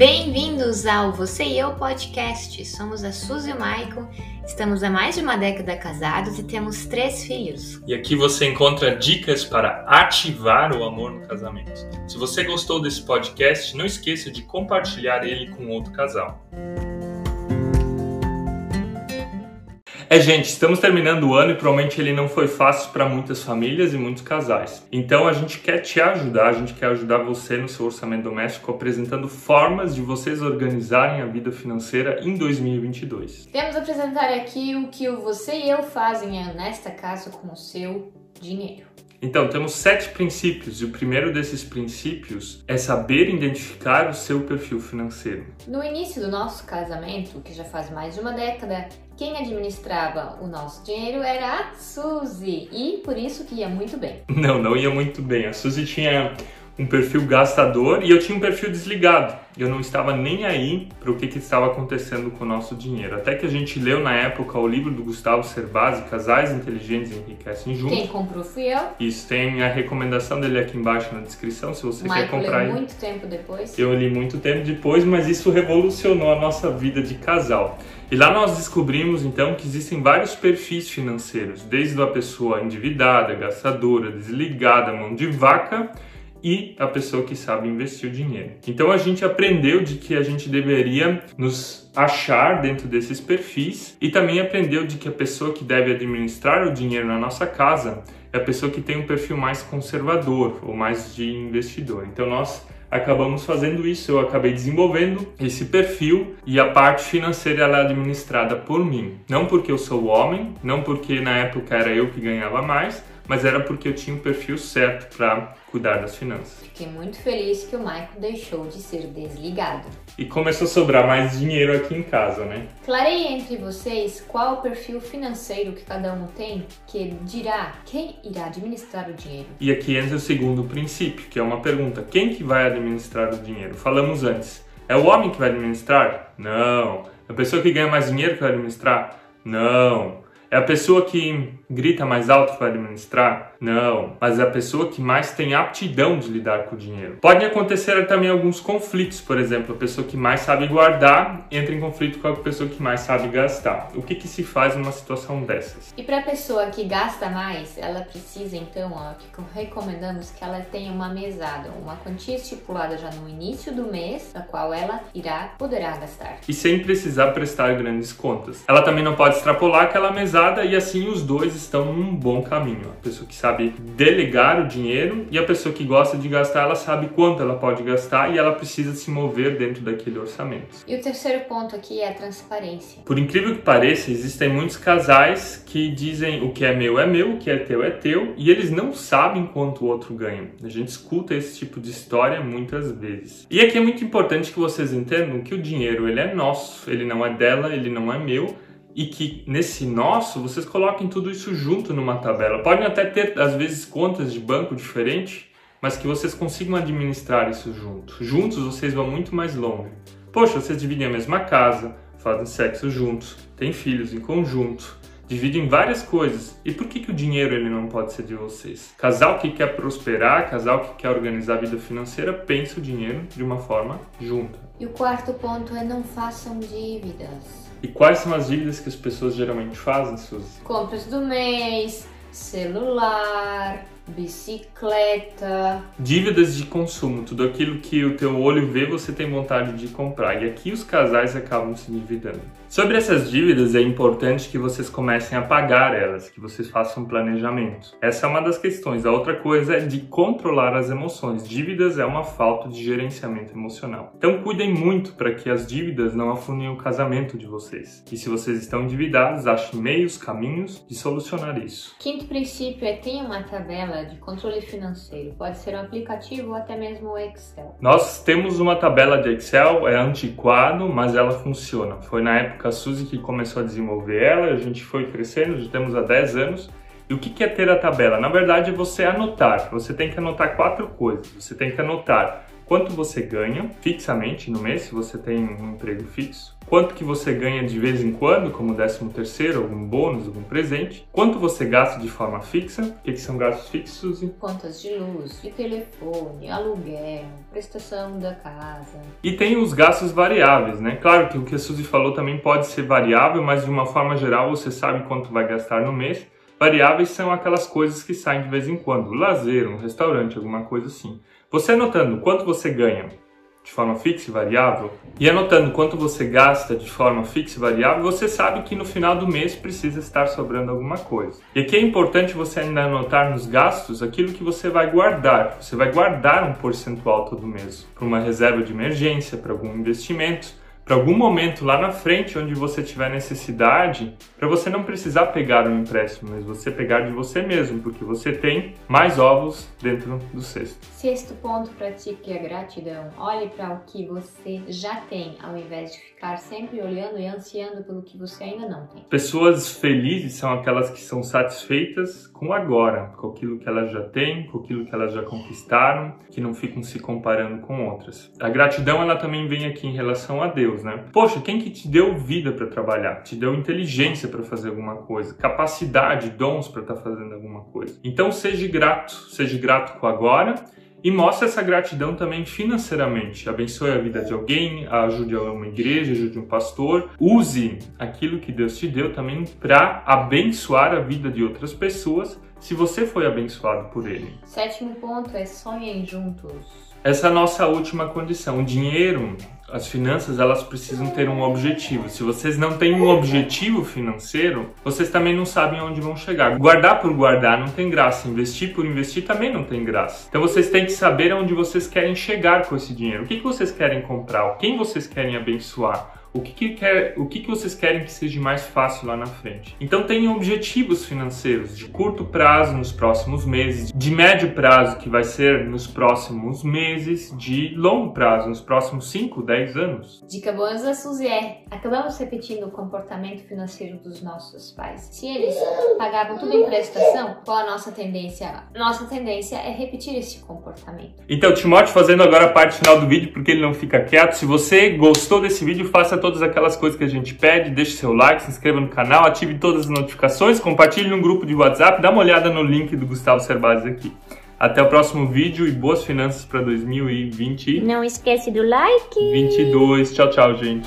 Bem-vindos ao Você e Eu Podcast. Somos a Suzy e o Maicon, estamos há mais de uma década casados e temos três filhos. E aqui você encontra dicas para ativar o amor no casamento. Se você gostou desse podcast, não esqueça de compartilhar ele com outro casal. É, gente, estamos terminando o ano e provavelmente ele não foi fácil para muitas famílias e muitos casais. Então a gente quer te ajudar, a gente quer ajudar você no seu orçamento doméstico apresentando formas de vocês organizarem a vida financeira em 2022. Temos apresentar aqui o que você e eu fazem nesta casa com o seu dinheiro. Então, temos sete princípios e o primeiro desses princípios é saber identificar o seu perfil financeiro. No início do nosso casamento, que já faz mais de uma década, quem administrava o nosso dinheiro era a Suzy e por isso que ia muito bem. Não, não ia muito bem. A Suzy tinha um perfil gastador e eu tinha um perfil desligado. Eu não estava nem aí para o que, que, estava acontecendo com o nosso dinheiro. Até que a gente leu na época o livro do Gustavo Cerbasi, Casais Inteligentes Enriquecem Juntos. Quem comprou fui eu. Isso, tem a recomendação dele aqui embaixo na descrição, se você Michael quer comprar. Leu muito tempo depois. Eu li muito tempo depois, mas isso revolucionou a nossa vida de casal. E lá nós descobrimos então que existem vários perfis financeiros, desde a pessoa endividada, gastadora, desligada, mão de vaca e a pessoa que sabe investir o dinheiro. Então a gente aprendeu de que a gente deveria nos achar dentro desses perfis e também aprendeu de que a pessoa que deve administrar o dinheiro na nossa casa é a pessoa que tem um perfil mais conservador ou mais de investidor. Então nós acabamos fazendo isso, eu acabei desenvolvendo esse perfil e a parte financeira ela é administrada por mim. Não porque eu sou homem, não porque na época era eu que ganhava mais, mas era porque eu tinha o perfil certo para cuidar das finanças. Fiquei muito feliz que o Michael deixou de ser desligado. E começou a sobrar mais dinheiro aqui em casa, né? Clarei entre vocês qual o perfil financeiro que cada um tem, que dirá quem irá administrar o dinheiro. E aqui entra o segundo princípio, que é uma pergunta: quem que vai administrar o dinheiro? Falamos antes. É o homem que vai administrar? Não. É a pessoa que ganha mais dinheiro que vai administrar? Não. É a pessoa que grita mais alto para administrar? Não, mas é a pessoa que mais tem aptidão de lidar com o dinheiro. Podem acontecer também alguns conflitos, por exemplo, a pessoa que mais sabe guardar entra em conflito com a pessoa que mais sabe gastar. O que, que se faz numa situação dessas? E para a pessoa que gasta mais, ela precisa então, ó, que recomendamos que ela tenha uma mesada, uma quantia estipulada já no início do mês, da qual ela irá poderá gastar. E sem precisar prestar grandes contas. Ela também não pode extrapolar aquela mesada e assim os dois estão num bom caminho. A pessoa que sabe delegar o dinheiro e a pessoa que gosta de gastar, ela sabe quanto ela pode gastar e ela precisa se mover dentro daquele orçamento. E o terceiro ponto aqui é a transparência. Por incrível que pareça, existem muitos casais que dizem o que é meu é meu, o que é teu é teu e eles não sabem quanto o outro ganha. A gente escuta esse tipo de história muitas vezes. E aqui é muito importante que vocês entendam que o dinheiro ele é nosso, ele não é dela, ele não é meu e que nesse nosso vocês coloquem tudo isso junto numa tabela. Podem até ter, às vezes, contas de banco diferentes, mas que vocês consigam administrar isso junto. Juntos vocês vão muito mais longe. Poxa, vocês dividem a mesma casa, fazem sexo juntos, têm filhos em conjunto, dividem várias coisas. E por que, que o dinheiro ele não pode ser de vocês? Casal que quer prosperar, casal que quer organizar a vida financeira, pensa o dinheiro de uma forma junta. E o quarto ponto é não façam dívidas. E quais são as dívidas que as pessoas geralmente fazem, Suzy? Compras do mês, celular, bicicleta. Dívidas de consumo, tudo aquilo que o teu olho vê, você tem vontade de comprar. E aqui os casais acabam se endividando. Sobre essas dívidas, é importante que vocês comecem a pagar elas, que vocês façam um planejamento. Essa é uma das questões. A outra coisa é de controlar as emoções. Dívidas é uma falta de gerenciamento emocional. Então cuidem muito para que as dívidas não afundem o casamento de vocês. E se vocês estão endividados, achem meios, caminhos de solucionar isso. Quinto princípio é tenha uma tabela de controle financeiro. Pode ser um aplicativo ou até mesmo o Excel. Nós temos uma tabela de Excel, é antiquado, mas ela funciona. Foi na época a Suzy que começou a desenvolver ela, a gente foi crescendo, já temos há 10 anos. E o que é ter a tabela? Na verdade, é você anotar. Você tem que anotar quatro coisas. Você tem que anotar quanto você ganha fixamente no mês, se você tem um emprego fixo, quanto que você ganha de vez em quando, como 13 terceiro, algum bônus, algum presente, quanto você gasta de forma fixa, o que, que são gastos fixos? Contas de luz, de telefone, aluguel, prestação da casa. E tem os gastos variáveis, né? Claro que o que a Suzy falou também pode ser variável, mas de uma forma geral você sabe quanto vai gastar no mês. Variáveis são aquelas coisas que saem de vez em quando, lazer, um restaurante, alguma coisa assim. Você anotando quanto você ganha de forma fixa e variável e anotando quanto você gasta de forma fixa e variável, você sabe que no final do mês precisa estar sobrando alguma coisa. E aqui é importante você ainda anotar nos gastos aquilo que você vai guardar. Você vai guardar um percentual todo mês para uma reserva de emergência, para algum investimento para algum momento lá na frente onde você tiver necessidade, para você não precisar pegar um empréstimo, mas você pegar de você mesmo, porque você tem mais ovos dentro do cesto. Sexto ponto, pratique a gratidão. Olhe para o que você já tem, ao invés de ficar sempre olhando e ansiando pelo que você ainda não tem. Pessoas felizes são aquelas que são satisfeitas com agora, com aquilo que elas já têm, com aquilo que elas já conquistaram, que não ficam se comparando com outras. A gratidão ela também vem aqui em relação a Deus. Deus, né? Poxa, quem que te deu vida para trabalhar? Te deu inteligência para fazer alguma coisa, capacidade, dons para estar tá fazendo alguma coisa. Então seja grato, seja grato com agora e mostre essa gratidão também financeiramente. Abençoe a vida de alguém, ajude uma igreja, ajude um pastor. Use aquilo que Deus te deu também para abençoar a vida de outras pessoas, se você foi abençoado por Ele. Sétimo ponto é sonhem juntos. Essa é a nossa última condição. O dinheiro, as finanças, elas precisam ter um objetivo. Se vocês não têm um objetivo financeiro, vocês também não sabem onde vão chegar. Guardar por guardar não tem graça. Investir por investir também não tem graça. Então vocês têm que saber onde vocês querem chegar com esse dinheiro. O que, que vocês querem comprar? Quem vocês querem abençoar? O que, que, quer, o que, que vocês querem que seja mais fácil lá na frente. Então tenham objetivos financeiros de curto prazo nos próximos meses, de médio prazo que vai ser nos próximos meses, de longo prazo nos próximos 5, 10 anos. Dica boa da Suzy é, acabamos repetindo o comportamento financeiro dos nossos pais. Se eles pagavam tudo em prestação, qual a nossa tendência? Nossa tendência é repetir esse comportamento. Então, Timóteo fazendo agora a parte final do vídeo, porque ele não fica quieto. Se você gostou desse vídeo, faça todas aquelas coisas que a gente pede, deixe seu like, se inscreva no canal, ative todas as notificações, compartilhe no grupo de WhatsApp, dá uma olhada no link do Gustavo Cerbasi aqui. Até o próximo vídeo e boas finanças para 2020. Não esquece do like. 22. Tchau, tchau, gente.